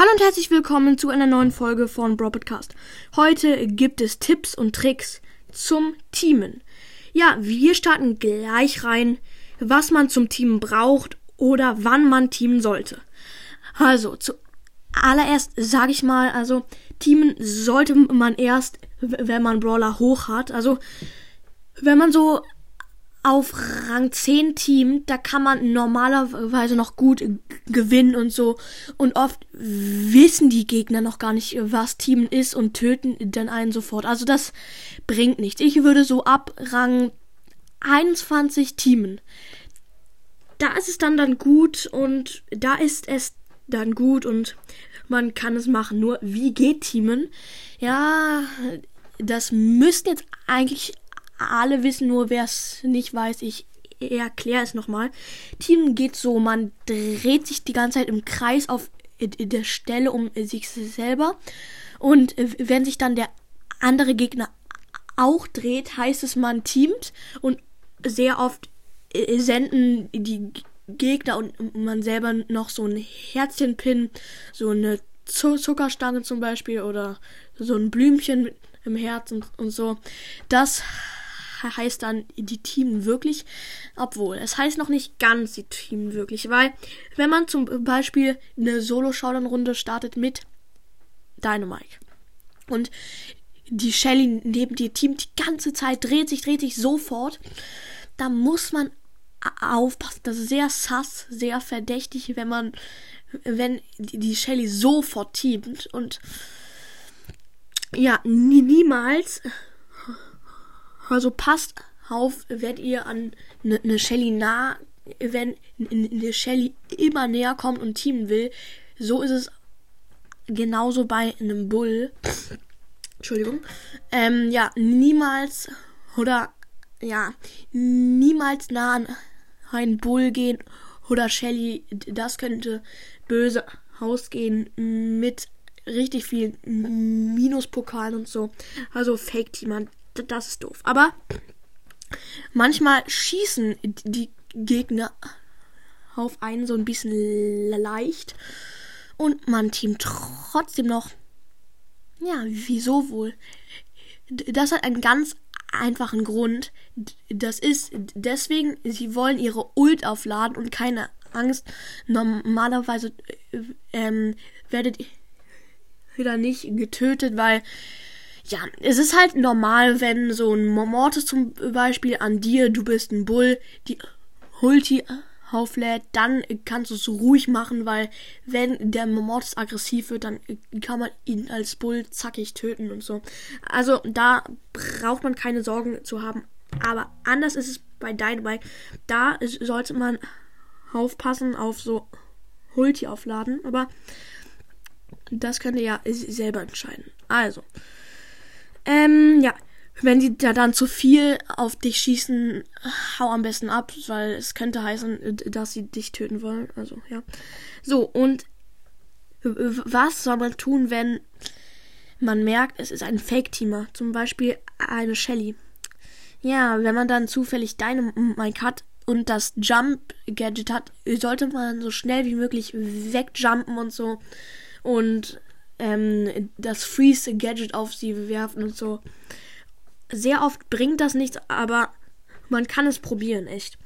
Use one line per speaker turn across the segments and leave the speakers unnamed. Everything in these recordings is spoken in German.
Hallo und herzlich willkommen zu einer neuen Folge von Bro Podcast. Heute gibt es Tipps und Tricks zum Teamen. Ja, wir starten gleich rein, was man zum Teamen braucht oder wann man teamen sollte. Also, zuallererst sage ich mal, also teamen sollte man erst, wenn man Brawler hoch hat. Also, wenn man so auf Rang 10 Team, da kann man normalerweise noch gut gewinnen und so. Und oft wissen die Gegner noch gar nicht, was Team ist und töten dann einen sofort. Also das bringt nichts. Ich würde so ab Rang 21 teamen. Da ist es dann dann gut und da ist es dann gut und man kann es machen. Nur wie geht Teamen? Ja, das müssten jetzt eigentlich alle wissen, nur wer es nicht weiß, ich erkläre es nochmal. Team geht so, man dreht sich die ganze Zeit im Kreis auf der Stelle um sich selber. Und wenn sich dann der andere Gegner auch dreht, heißt es, man teamt. Und sehr oft senden die Gegner und man selber noch so ein Herzchenpin, so eine Zuckerstange zum Beispiel oder so ein Blümchen im Herz und, und so. Das heißt dann die Team wirklich, obwohl es heißt noch nicht ganz die Team wirklich, weil wenn man zum Beispiel eine Solo-Showdown-Runde startet mit Dynamite und die Shelly neben dir Team die ganze Zeit dreht sich, dreht sich sofort, da muss man aufpassen. Das ist sehr sass, sehr verdächtig, wenn man, wenn die Shelly sofort teamt und ja, nie, niemals also passt auf, wenn ihr an eine ne Shelly nah, wenn eine Shelly immer näher kommt und teamen will. So ist es genauso bei einem Bull. Entschuldigung. Ähm, ja, niemals oder ja, niemals nah an einen Bull gehen oder Shelly. Das könnte böse ausgehen mit richtig vielen Minuspokalen und so. Also Fake-Teamer das ist doof. Aber manchmal schießen die Gegner auf einen so ein bisschen leicht und man teamt trotzdem noch. Ja, wieso wohl? Das hat einen ganz einfachen Grund. Das ist deswegen, sie wollen ihre Ult aufladen und keine Angst. Normalerweise äh, ähm, werdet ihr da nicht getötet, weil ja, es ist halt normal, wenn so ein Mortis zum Beispiel an dir, du bist ein Bull, die Hulti auflädt, dann kannst du es ruhig machen, weil wenn der Mortis aggressiv wird, dann kann man ihn als Bull zackig töten und so. Also da braucht man keine Sorgen zu haben. Aber anders ist es bei Dynamite. Da sollte man aufpassen auf so Hulti aufladen, aber das könnt ihr ja selber entscheiden. Also, ähm, ja. Wenn die da dann zu viel auf dich schießen, hau am besten ab, weil es könnte heißen, dass sie dich töten wollen. Also, ja. So, und was soll man tun, wenn man merkt, es ist ein Fake-Teamer? Zum Beispiel eine Shelly. Ja, wenn man dann zufällig deine Mike hat und das Jump-Gadget hat, sollte man so schnell wie möglich wegjumpen und so. Und ähm, das Freeze-Gadget auf sie werfen und so. Sehr oft bringt das nichts, aber man kann es probieren, echt.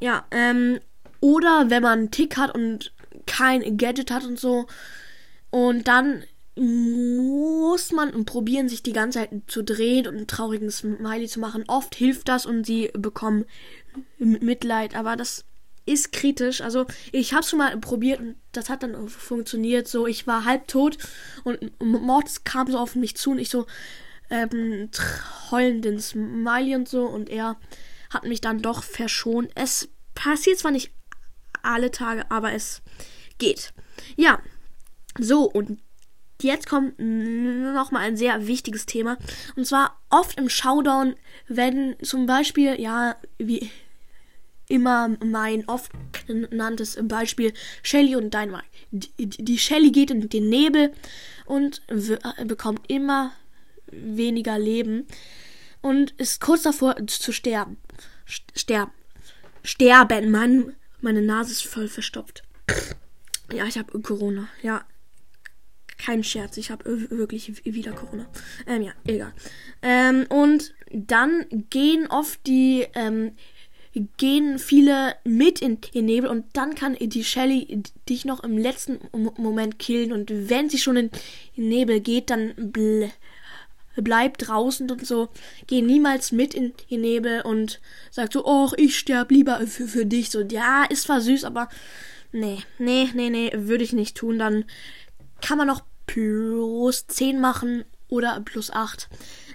Ja, ähm, oder wenn man einen Tick hat und kein Gadget hat und so. Und dann muss man probieren, sich die ganze Zeit zu drehen und einen traurigen Smiley zu machen. Oft hilft das und sie bekommen Mitleid, aber das ist kritisch. Also ich habe schon mal probiert und das hat dann funktioniert. So, ich war halb tot und Mortis kam so auf mich zu und ich so ähm, heulenden Smiley und so und er hat mich dann doch verschont. Es passiert zwar nicht alle Tage, aber es geht. Ja, so und jetzt kommt noch mal ein sehr wichtiges Thema und zwar oft im Showdown, wenn zum Beispiel ja wie immer mein oft genanntes Beispiel Shelly und Dynamite. Die, die Shelly geht in den Nebel und bekommt immer weniger Leben und ist kurz davor zu sterben. Sterben. Sterben. Mann, meine Nase ist voll verstopft. Ja, ich habe Corona. Ja. kein Scherz, ich habe wirklich wieder Corona. Ähm, ja, egal. Ähm, und dann gehen oft die, ähm, gehen viele mit in den Nebel und dann kann die Shelly dich noch im letzten Moment killen und wenn sie schon in den Nebel geht, dann bl bleib draußen und so, geh niemals mit in den Nebel und sag so, oh, ich sterb lieber für, für dich. So, ja, ist zwar süß, aber nee, nee, nee, nee, würde ich nicht tun. Dann kann man noch plus 10 machen oder plus 8.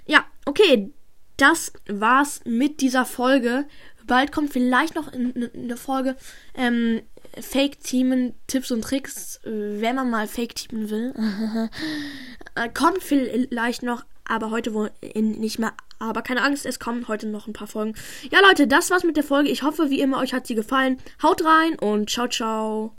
Ja, okay, das war's mit dieser Folge. Bald kommt vielleicht noch eine Folge ähm, Fake-Teamen, Tipps und Tricks, wenn man mal Fake-Teamen will. Äh, kommt vielleicht noch, aber heute wohl nicht mehr. Aber keine Angst, es kommen heute noch ein paar Folgen. Ja, Leute, das war's mit der Folge. Ich hoffe, wie immer, euch hat sie gefallen. Haut rein und ciao, ciao.